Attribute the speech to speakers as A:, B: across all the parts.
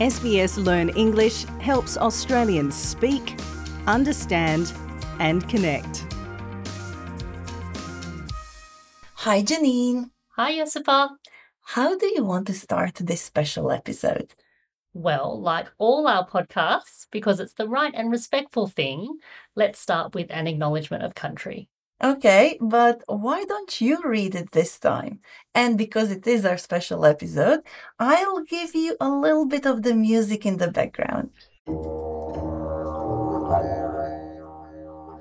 A: SBS Learn English helps Australians speak, understand, and connect.
B: Hi, Janine.
C: Hi, Josipa.
B: How do you want to start this special episode?
C: Well, like all our podcasts, because it's the right and respectful thing, let's start with an acknowledgement of country.
B: Okay, but why don't you read it this time? And because it is our special episode, I'll give you a little bit of the music in the background.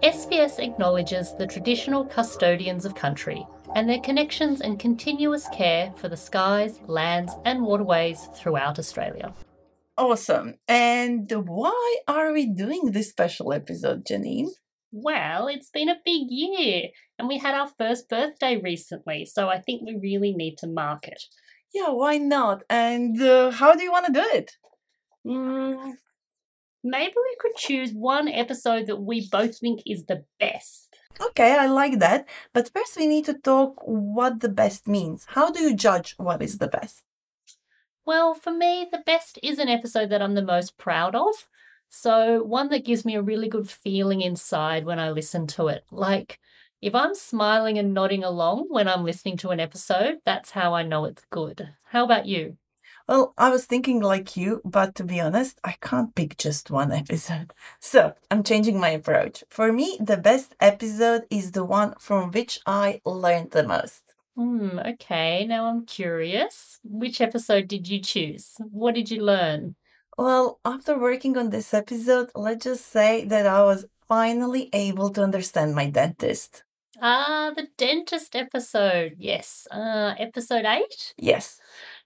C: SBS acknowledges the traditional custodians of country and their connections and continuous care for the skies, lands, and waterways throughout Australia.
B: Awesome. And why are we doing this special episode, Janine?
C: Well, it's been a big year, and we had our first birthday recently, so I think we really need to mark it.
B: Yeah, why not? And uh, how do you want to do it?
C: Mm, maybe we could choose one episode that we both think is the best.
B: Okay, I like that. But first, we need to talk what the best means. How do you judge what is the best?
C: Well, for me, the best is an episode that I'm the most proud of. So, one that gives me a really good feeling inside when I listen to it. Like, if I'm smiling and nodding along when I'm listening to an episode, that's how I know it's good. How about you?
B: Well, I was thinking like you, but to be honest, I can't pick just one episode. So I'm changing my approach. For me, the best episode is the one from which I learned the most.
C: Hmm, okay, now I'm curious. Which episode did you choose? What did you learn?
B: Well, after working on this episode, let's just say that I was finally able to understand my dentist.
C: Ah, the dentist episode. Yes. Uh, episode 8?
B: Yes.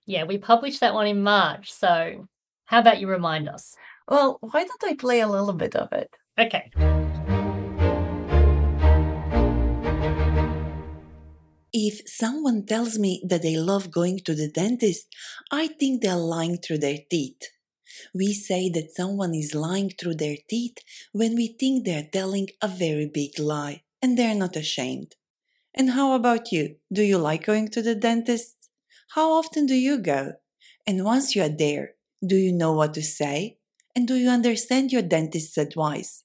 C: Yeah, we published that one in March. So, how about you remind us?
B: Well, why don't I play a little bit of it?
C: Okay.
B: If someone tells me that they love going to the dentist, I think they're lying through their teeth. We say that someone is lying through their teeth when we think they're telling a very big lie and they're not ashamed. And how about you? Do you like going to the dentist? How often do you go? And once you are there, do you know what to say? And do you understand your dentist's advice?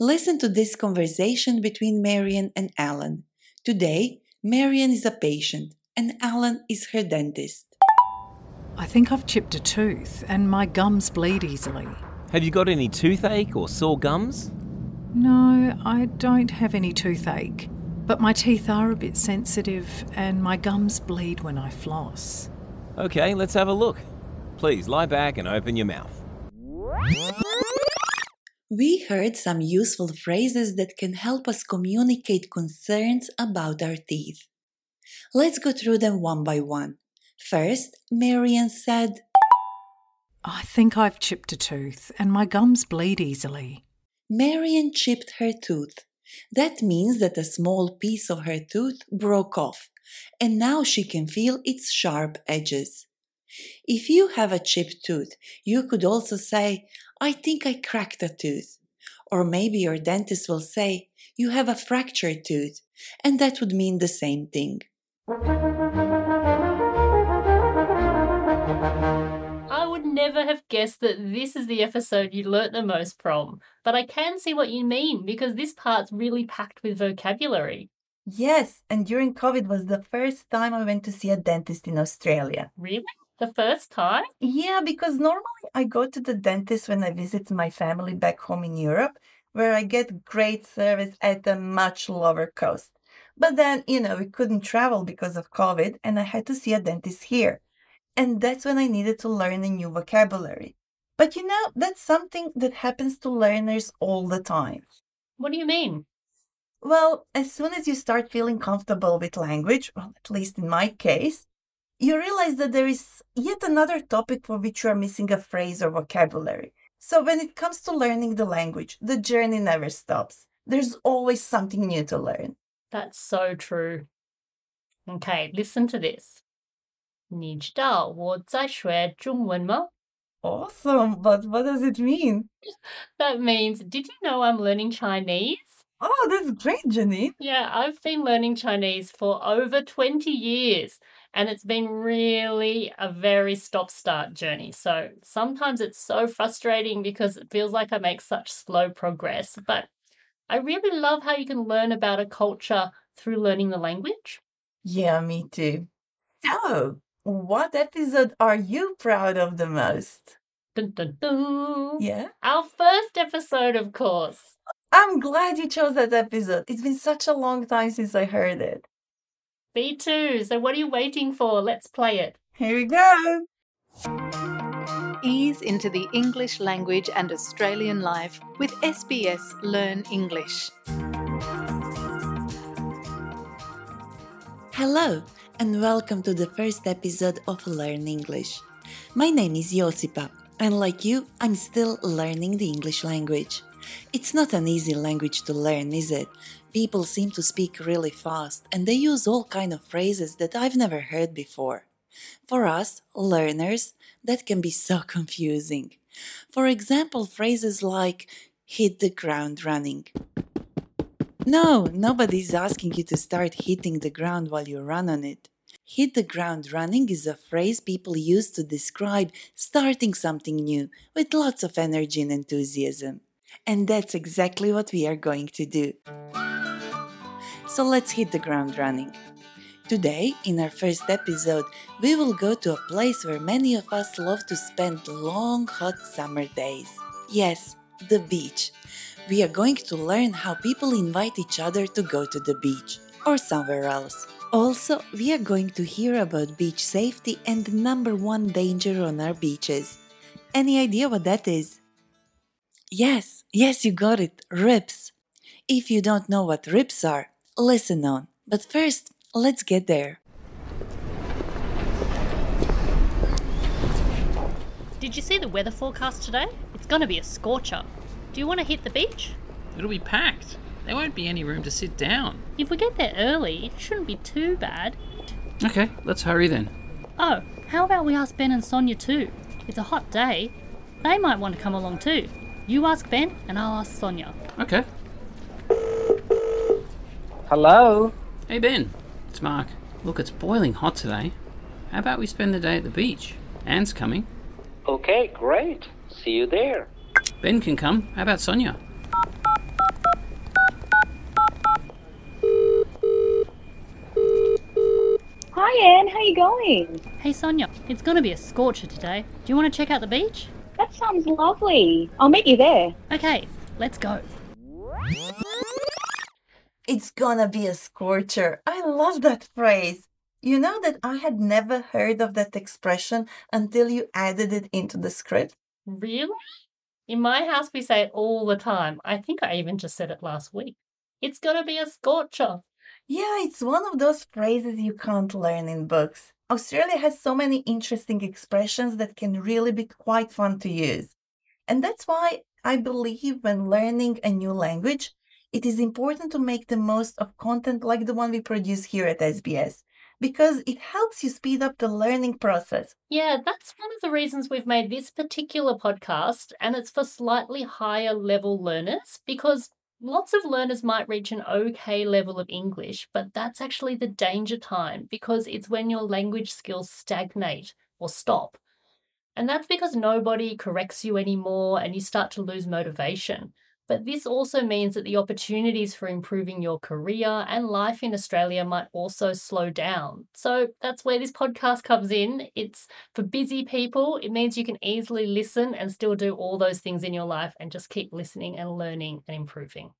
B: Listen to this conversation between Marion and Alan. Today, Marion is a patient and Alan is her dentist.
D: I think I've chipped a tooth and my gums bleed easily.
E: Have you got any toothache or sore gums?
D: No, I don't have any toothache, but my teeth are a bit sensitive and my gums bleed when I floss.
E: Okay, let's have a look. Please lie back and open your mouth.
B: We heard some useful phrases that can help us communicate concerns about our teeth. Let's go through them one by one. First, Marian said,
D: I think I've chipped a tooth and my gums bleed easily.
B: Marian chipped her tooth. That means that a small piece of her tooth broke off, and now she can feel its sharp edges. If you have a chipped tooth, you could also say, I think I cracked a tooth. Or maybe your dentist will say, You have a fractured tooth, and that would mean the same thing.
C: Never have guessed that this is the episode you learnt the most from, but I can see what you mean because this part's really packed with vocabulary.
B: Yes, and during COVID was the first time I went to see a dentist in Australia.
C: Really? The first time?
B: Yeah, because normally I go to the dentist when I visit my family back home in Europe, where I get great service at a much lower cost. But then, you know, we couldn't travel because of COVID, and I had to see a dentist here. And that's when I needed to learn a new vocabulary. But you know, that's something that happens to learners all the time.
C: What do you mean?
B: Well, as soon as you start feeling comfortable with language, well, at least in my case, you realize that there is yet another topic for which you are missing a phrase or vocabulary. So when it comes to learning the language, the journey never stops. There's always something new to learn.
C: That's so true. Okay, listen to this. 你知道我在学中文吗?
B: Awesome, but what does it mean?
C: That means, did you know I'm learning Chinese?
B: Oh, that's great, Janine.
C: Yeah, I've been learning Chinese for over 20 years. And it's been really a very stop start journey. So sometimes it's so frustrating because it feels like I make such slow progress. But I really love how you can learn about a culture through learning the language.
F: Yeah, me too. So, what episode are you proud of the most?
C: Dun, dun, dun.
F: Yeah.
C: Our first episode, of course.
F: I'm glad you chose that episode. It's been such a long time since I heard it.
C: Me too. So, what are you waiting for? Let's play it.
F: Here we go.
D: Ease into the English language and Australian life with SBS Learn English.
B: Hello, and welcome to the first episode of Learn English. My name is Josipa, and like you, I'm still learning the English language. It's not an easy language to learn, is it? People seem to speak really fast, and they use all kind of phrases that I've never heard before. For us, learners, that can be so confusing. For example, phrases like hit the ground running. No, nobody's asking you to start hitting the ground while you run on it. Hit the ground running is a phrase people use to describe starting something new with lots of energy and enthusiasm. And that's exactly what we are going to do. So let's hit the ground running. Today, in our first episode, we will go to a place where many of us love to spend long, hot summer days. Yes, the beach. We are going to learn how people invite each other to go to the beach or somewhere else. Also, we are going to hear about beach safety and the number one danger on our beaches. Any idea what that is? Yes, yes, you got it, rips. If you don't know what rips are, listen on. But first, let's get there.
C: Did you see the weather forecast today? It's going to be a scorcher. Do you want to hit the beach?
G: It'll be packed. There won't be any room to sit down.
C: If we get there early, it shouldn't be too bad.
G: Okay, let's hurry then.
C: Oh, how about we ask Ben and Sonia too? It's a hot day. They might want to come along too. You ask Ben, and I'll ask Sonia.
G: Okay.
H: Hello?
G: Hey Ben, it's Mark. Look, it's boiling hot today. How about we spend the day at the beach? Anne's coming.
H: Okay, great. See you there.
G: Ben can come. How about Sonia?
I: Hi Anne, how are you going?
C: Hey Sonia, it's going to be a scorcher today. Do you want to check out the beach?
I: That sounds lovely. I'll meet you there.
C: Okay, let's go.
F: It's gonna be a scorcher. I love that phrase. You know that I had never heard of that expression until you added it into the script?
C: Really? In my house, we say it all the time. I think I even just said it last week. It's going to be a scorcher.
F: Yeah, it's one of those phrases you can't learn in books. Australia has so many interesting expressions that can really be quite fun to use. And that's why I believe when learning a new language, it is important to make the most of content like the one we produce here at SBS because it helps you speed up the learning process.
C: Yeah, that's one of the reasons we've made this particular podcast, and it's for slightly higher level learners because lots of learners might reach an okay level of English, but that's actually the danger time because it's when your language skills stagnate or stop. And that's because nobody corrects you anymore and you start to lose motivation. But this also means that the opportunities for improving your career and life in Australia might also slow down. So that's where this podcast comes in. It's for busy people. It means you can easily listen and still do all those things in your life and just keep listening and learning and improving.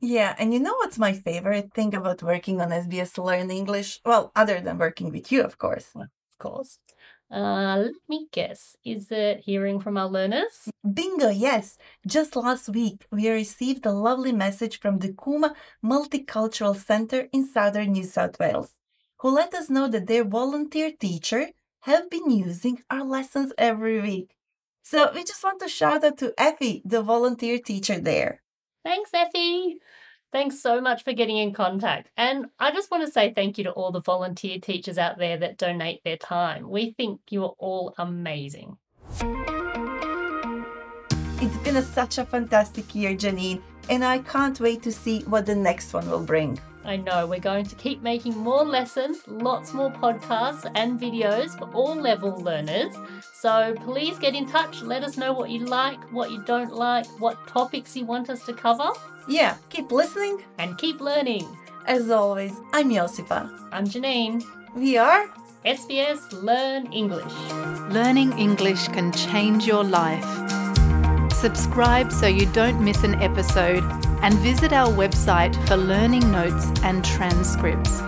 F: Yeah, and you know what's my favorite thing about working on SBS Learn English? Well, other than working with you, of course.
C: Of course. Uh, let me guess. Is it hearing from our learners?
F: Bingo, yes. Just last week, we received a lovely message from the Cooma Multicultural Centre in southern New South Wales, who let us know that their volunteer teacher have been using our lessons every week. So we just want to shout out to Effie, the volunteer teacher there.
C: Thanks, Effie. Thanks so much for getting in contact. And I just want to say thank you to all the volunteer teachers out there that donate their time. We think you are all amazing.
F: It's been a, such a fantastic year, Janine, and I can't wait to see what the next one will bring.
C: I know we're going to keep making more lessons, lots more podcasts and videos for all level learners. So please get in touch. Let us know what you like, what you don't like, what topics you want us to cover,
F: Yeah, keep listening.
C: and keep learning.
F: As always, I'm Josipa.
C: I'm Janine.
F: We are
C: SBS Learn English.
D: Learning English can change your life. Subscribe so you don't miss an episode and visit our website for learning notes and transcripts.